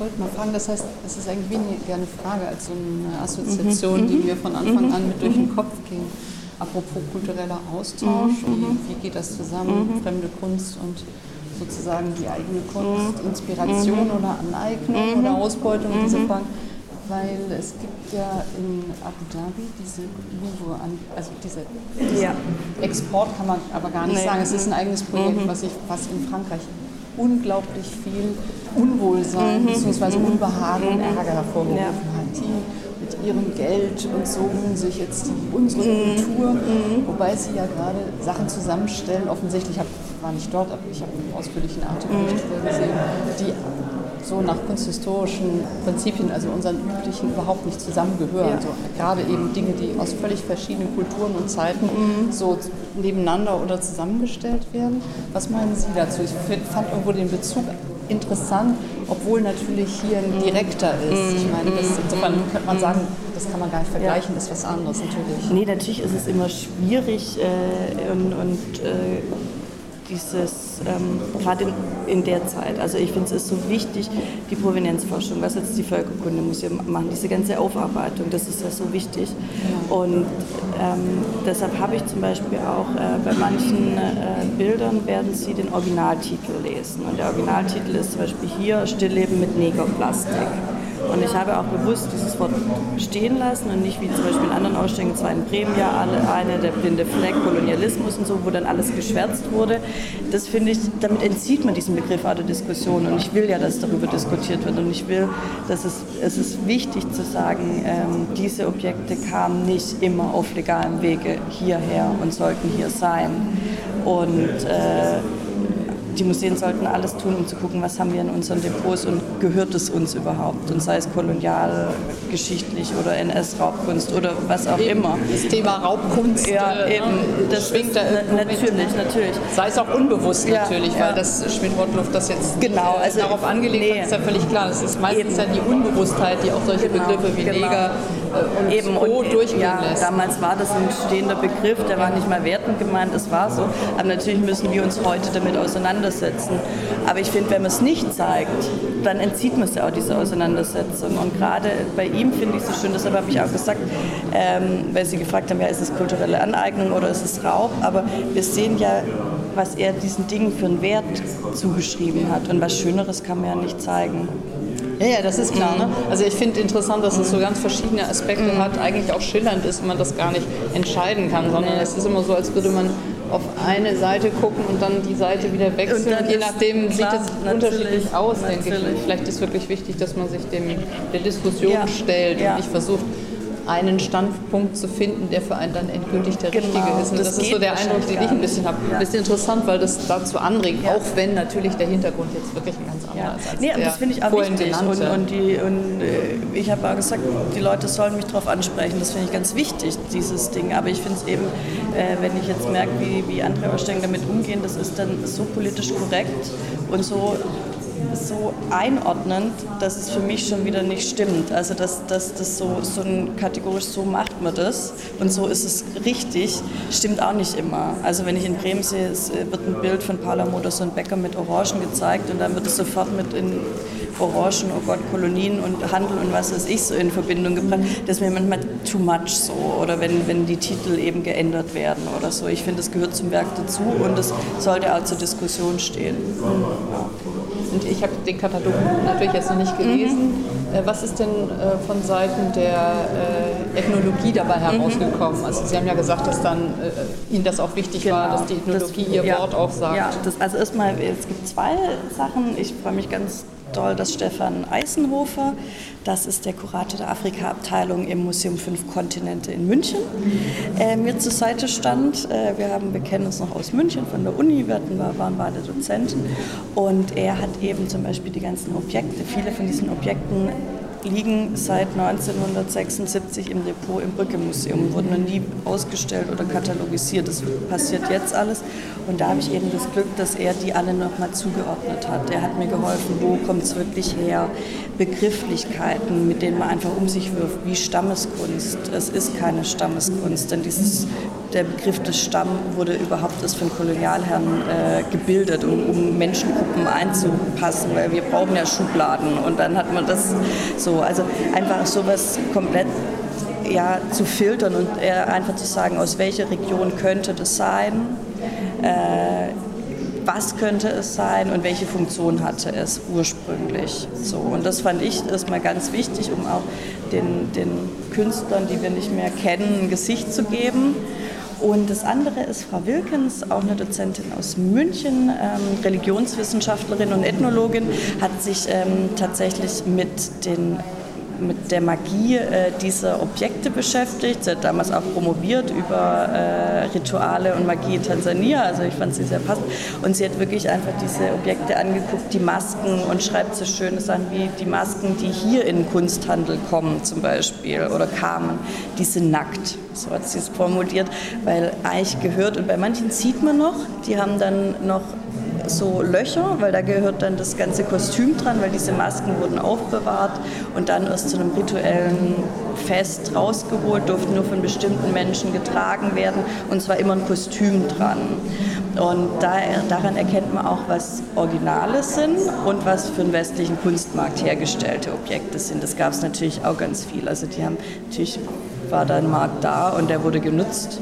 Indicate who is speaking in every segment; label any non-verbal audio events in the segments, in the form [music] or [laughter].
Speaker 1: wollte mal fragen, das heißt, es ist eigentlich weniger eine Frage als so eine Assoziation, die mir von Anfang an mit durch den Kopf ging. Apropos kultureller Austausch, wie, wie geht das zusammen, fremde Kunst und sozusagen die eigene Kunst, Inspiration oder Aneignung oder Ausbeutung, diese Fragen. Weil es gibt ja in Abu Dhabi diese Louvre, also diese, diesen
Speaker 2: Ja.
Speaker 1: Export kann man aber gar nicht
Speaker 2: Nee.
Speaker 1: sagen. Es ist ein eigenes Projekt, was, ich, was in Frankreich unglaublich viel Unwohlsein bzw. Unbehagen und Ärger hervorgerufen
Speaker 2: Ja.
Speaker 1: hat. Die mit ihrem Geld und so sich jetzt die, unsere Kultur, wobei sie ja gerade Sachen zusammenstellen, offensichtlich, ich war nicht dort, aber ich habe einen ausführlichen Artikel darüber gesehen, die so nach kunsthistorischen Prinzipien, also unseren üblichen, überhaupt nicht zusammengehören.
Speaker 2: Ja.
Speaker 1: So, gerade eben Dinge, die aus völlig verschiedenen Kulturen und Zeiten so nebeneinander oder zusammengestellt werden. Was meinen Sie dazu? Ich fand irgendwo den Bezug interessant, obwohl natürlich hier ein direkter ist. Ich meine, das, insofern könnte man sagen, das kann man gar nicht vergleichen, das ist was anderes natürlich.
Speaker 2: Nee, natürlich ist es immer schwierig äh, und, und äh, dieses, ähm, gerade in, in der Zeit, also ich finde es ist so wichtig, die Provenienzforschung, was jetzt die Völkerkundemuseum machen, diese ganze Aufarbeitung, das ist ja so wichtig. Und ähm, deshalb habe ich zum Beispiel auch äh, bei manchen äh, Bildern werden Sie den Originaltitel lesen. Und der Originaltitel ist zum Beispiel hier Stillleben mit Negerplastik. Und ich habe auch bewusst dieses Wort stehen lassen und nicht wie zum Beispiel in anderen Ausstellungen, zwar in Bremen ja eine, der blinde Fleck, Kolonialismus und so, wo dann alles geschwärzt wurde. Das finde ich, damit entzieht man diesen Begriff auch der Diskussion. Und ich will ja, dass darüber diskutiert wird. Und ich will, dass es, es ist wichtig zu sagen, ähm, diese Objekte kamen nicht immer auf legalem Wege hierher und sollten hier sein. Und äh, die Museen sollten alles tun, um zu gucken, was haben wir in unseren Depots und gehört es uns überhaupt? Und sei es kolonial, geschichtlich oder NS-Raubkunst oder was auch immer.
Speaker 1: Das Thema Raubkunst
Speaker 2: Ja,
Speaker 1: äh,
Speaker 2: eben.
Speaker 1: ne,
Speaker 2: Das
Speaker 1: schwingt da irgendwo mit.
Speaker 2: natürlich, natürlich.
Speaker 1: Sei es auch unbewusst
Speaker 2: Ja,
Speaker 1: natürlich,
Speaker 2: ja.
Speaker 1: weil das Schmidt-Rottluff das jetzt
Speaker 2: Genau,
Speaker 1: äh,
Speaker 2: also-
Speaker 1: darauf angelegt
Speaker 2: nee.
Speaker 1: hat, ist ja völlig klar. Das ist meistens
Speaker 2: Eben.
Speaker 1: ja die Unbewusstheit, die auch solche
Speaker 2: Genau,
Speaker 1: Begriffe wie
Speaker 2: genau.
Speaker 1: Neger und
Speaker 2: Eben,
Speaker 1: so
Speaker 2: und
Speaker 1: durchgehen
Speaker 2: ja,
Speaker 1: lässt.
Speaker 2: damals war das ein stehender Begriff, der war nicht mal wertend gemeint, es war so. Aber natürlich müssen wir uns heute damit auseinandersetzen. Aber ich finde, wenn man es nicht zeigt, dann entzieht man es ja auch diese Auseinandersetzung. Und gerade bei ihm finde ich es so schön, deshalb habe ich auch gesagt, ähm, weil Sie gefragt haben, ja, ist es kulturelle Aneignung oder ist es Raub? Aber wir sehen ja, was er diesen Dingen für einen Wert zugeschrieben hat. Und was Schöneres kann man ja nicht zeigen.
Speaker 1: Ja, ja, das ist klar. Ne? Also ich finde interessant, dass es so ganz verschiedene Aspekte hat, eigentlich auch schillernd ist, wenn man das gar nicht entscheiden kann, sondern es ist immer so, als würde man auf eine Seite gucken und dann die Seite wieder wechseln.
Speaker 2: Und
Speaker 1: Und je nachdem
Speaker 2: klar,
Speaker 1: sieht es
Speaker 2: natürlich,
Speaker 1: unterschiedlich aus, denke ich. Und vielleicht ist wirklich wichtig, dass man sich dem der Diskussion
Speaker 2: Ja,
Speaker 1: stellt
Speaker 2: ja.
Speaker 1: und nicht versucht, einen Standpunkt zu finden, der für einen dann endgültig der
Speaker 2: Genau,
Speaker 1: richtige ist. Und
Speaker 2: das
Speaker 1: das, ist so der Eindruck, den ich ein bisschen habe.
Speaker 2: Ja.
Speaker 1: Ein bisschen interessant, weil das dazu anregt,
Speaker 2: Ja.
Speaker 1: auch wenn natürlich der Hintergrund jetzt wirklich ein ganz anderer
Speaker 2: Ja.
Speaker 1: ist als
Speaker 2: Nee,
Speaker 1: der
Speaker 2: das finde ich auch
Speaker 1: vorhin
Speaker 2: wichtig. Und, und, die, und äh, ich habe auch gesagt, die Leute sollen mich darauf ansprechen. Das finde ich ganz wichtig, dieses Ding. Aber ich finde es eben, äh, wenn ich jetzt merke, wie, wie andere Ausstellungen damit umgehen, das ist dann so politisch korrekt und so so einordnend, dass es für mich schon wieder nicht stimmt. Also dass, das so, so ein kategorisch so macht man das und so ist es richtig, stimmt auch nicht immer. Also wenn ich in Bremen sehe, es äh, wird ein Bild von Paula Modus und Becker mit Orangen gezeigt und dann wird es sofort mit in Orangen, oh Gott, Kolonien und Handel und was weiß ich so in Verbindung gebracht. Das ist mir manchmal too much so. Oder wenn, wenn die Titel eben geändert werden oder so. Ich finde, es gehört zum Werk dazu und es sollte auch zur Diskussion stehen.
Speaker 1: Und ich habe den Katalog natürlich jetzt noch nicht gelesen. Äh, Was ist denn äh, von Seiten der äh, Ethnologie dabei herausgekommen? Also Sie haben ja gesagt, dass dann Ihnen das auch wichtig war, dass die Ethnologie
Speaker 2: Das-
Speaker 1: ihr
Speaker 2: ja,
Speaker 1: Wort auch sagt.
Speaker 2: Ja, das, also erstmal, es gibt zwei Sachen. Ich freue mich ganz doll, dass Stefan Eisenhofer, das ist der Kurator der Afrika-Abteilung im Museum Fünf Kontinente in München, äh, mir zur Seite stand. Äh, wir, haben, wir kennen uns noch aus München von der Uni, wir hatten, waren beide Dozenten. Und er hat eben zum Beispiel die ganzen Objekte, viele von diesen Objekten liegen seit 1976 im Depot im Brücke-Museum, wurden noch nie ausgestellt oder katalogisiert. Das passiert jetzt alles. Und da habe ich eben das Glück, dass er die alle nochmal zugeordnet hat. Er hat mir geholfen, wo kommt es wirklich her. Begrifflichkeiten, mit denen man einfach um sich wirft, wie Stammeskunst. Es ist keine Stammeskunst, denn dieses, der Begriff des Stamm wurde überhaupt erst von Kolonialherren äh, gebildet, um, um Menschengruppen einzupassen, weil wir brauchen ja Schubladen. Und dann hat man das so, also einfach sowas komplett ja, zu filtern und einfach zu sagen, aus welcher Region könnte das sein, äh, was könnte es sein und welche Funktion hatte es ursprünglich. So, und das fand ich erstmal ganz wichtig, um auch den, den Künstlern, die wir nicht mehr kennen, ein Gesicht zu geben. Und das andere ist Frau Wilkens, auch eine Dozentin aus München, ähm, Religionswissenschaftlerin und Ethnologin, hat sich ähm, tatsächlich mit den mit der Magie äh, dieser Objekte beschäftigt. Sie hat damals auch promoviert über äh, Rituale und Magie in Tansania. Also ich fand sie sehr passend. Und sie hat wirklich einfach diese Objekte angeguckt, die Masken und schreibt so schöne Sachen wie die Masken, die hier in den Kunsthandel kommen zum Beispiel oder kamen, die sind nackt. So hat sie es formuliert, weil eigentlich gehört und bei manchen sieht man noch, die haben dann noch so Löcher, weil da gehört dann das ganze Kostüm dran, weil diese Masken wurden aufbewahrt und dann erst zu einem rituellen Fest rausgeholt, durften nur von bestimmten Menschen getragen werden und zwar immer ein Kostüm dran. Und da, daran erkennt man auch, was Originale sind und was für den westlichen Kunstmarkt hergestellte Objekte sind. Das gab es natürlich auch ganz viel. Also die haben natürlich war da ein Markt da und der wurde genutzt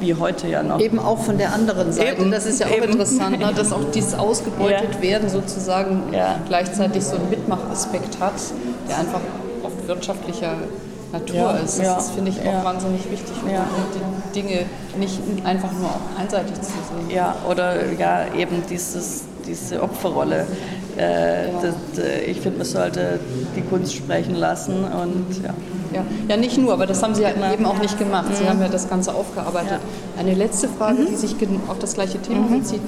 Speaker 2: wie heute ja noch.
Speaker 1: Eben auch von der anderen Seite. Eben. Das ist ja auch Eben. interessant, ne? dass auch dieses ausgebeutet ja. werden sozusagen ja. gleichzeitig so einen Mitmachaspekt hat, der einfach oft wirtschaftlicher Natur ja, ist. Das ja, finde ich auch ja. wahnsinnig wichtig, ja. die Dinge nicht einfach nur einseitig zu sehen.
Speaker 2: Ja, oder ja, eben dieses, diese Opferrolle. Äh, das, äh, ich finde, man sollte die Kunst sprechen lassen und ja.
Speaker 1: Ja. ja, nicht nur, aber das haben Sie ja eben auch nicht gemacht. Sie mhm. haben ja das Ganze aufgearbeitet. Ja. Eine letzte Frage, mhm. die sich auf das gleiche Thema mhm. bezieht.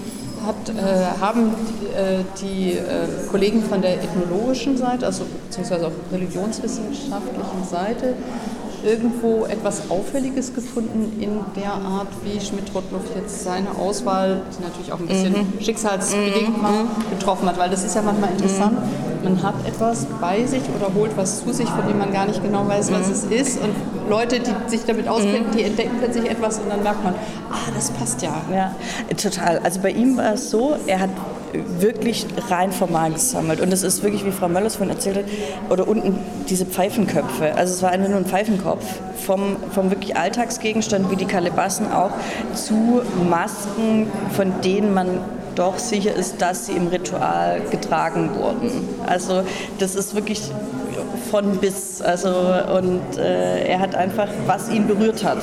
Speaker 1: Hat, äh, haben die, äh, die äh, Kollegen von der ethnologischen Seite, also beziehungsweise auch religionswissenschaftlichen Seite, irgendwo etwas Auffälliges gefunden in der Art, wie Schmidt-Rottluff jetzt seine Auswahl, die natürlich auch ein bisschen mhm. schicksalsbedingt mhm. mal getroffen hat, weil das ist ja manchmal interessant. Mhm. Man hat etwas bei sich oder holt was zu sich, von dem man gar nicht genau weiß, was mhm. es ist. Und Leute, die sich damit auskennen, mhm. die entdecken plötzlich etwas und dann merkt man, ah, das passt ja.
Speaker 2: Ja, total. Also bei ihm war es so, er hat wirklich rein formal gesammelt. Und es ist wirklich, wie Frau Möllers vorhin erzählt hat, oder unten diese Pfeifenköpfe. Also es war einfach nur ein Pfeifenkopf. Vom, vom wirklich Alltagsgegenstand wie die Kalebassen auch zu Masken, von denen man doch sicher ist, dass sie im Ritual getragen wurden. Also das ist wirklich von bis. Also, und äh, er hat einfach, was ihn berührt hat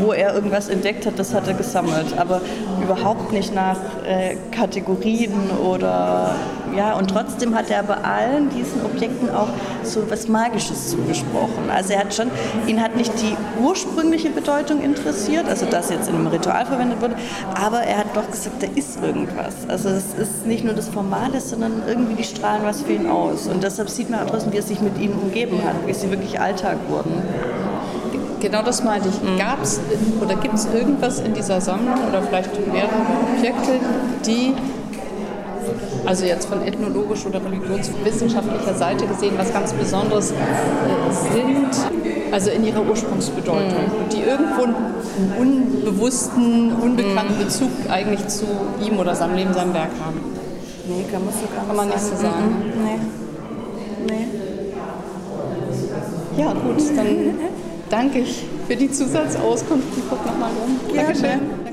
Speaker 2: wo er irgendwas entdeckt hat, das hat er gesammelt. Aber überhaupt nicht nach äh, Kategorien oder ja, und trotzdem hat er bei allen diesen Objekten auch so was Magisches zugesprochen. Also er hat schon, ihn hat nicht die ursprüngliche Bedeutung interessiert, also das jetzt in einem Ritual verwendet wurde, aber er hat doch gesagt, da ist irgendwas. Also es ist nicht nur das Formale, sondern irgendwie die strahlen was für ihn aus. Und deshalb sieht man auch draußen, wie er sich mit ihnen umgeben hat, wie sie wirklich Alltag wurden.
Speaker 1: Genau das meinte ich. Mhm. Gab es oder gibt es irgendwas in dieser Sammlung oder vielleicht mehrere Objekte, die also jetzt von ethnologisch oder religionswissenschaftlicher Seite gesehen, was ganz Besonderes äh, sind, also in ihrer Ursprungsbedeutung, mhm. die irgendwo einen unbewussten, unbekannten mhm. Bezug eigentlich zu ihm oder seinem Leben, seinem Werk haben.
Speaker 2: Nee, kann man so gar
Speaker 1: kann man nicht so sagen.
Speaker 2: Mhm. Nee. nee.
Speaker 1: Ja, gut, dann [laughs] danke ich für die Zusatzauskunft. Ich gucke nochmal rum.
Speaker 2: Dankeschön.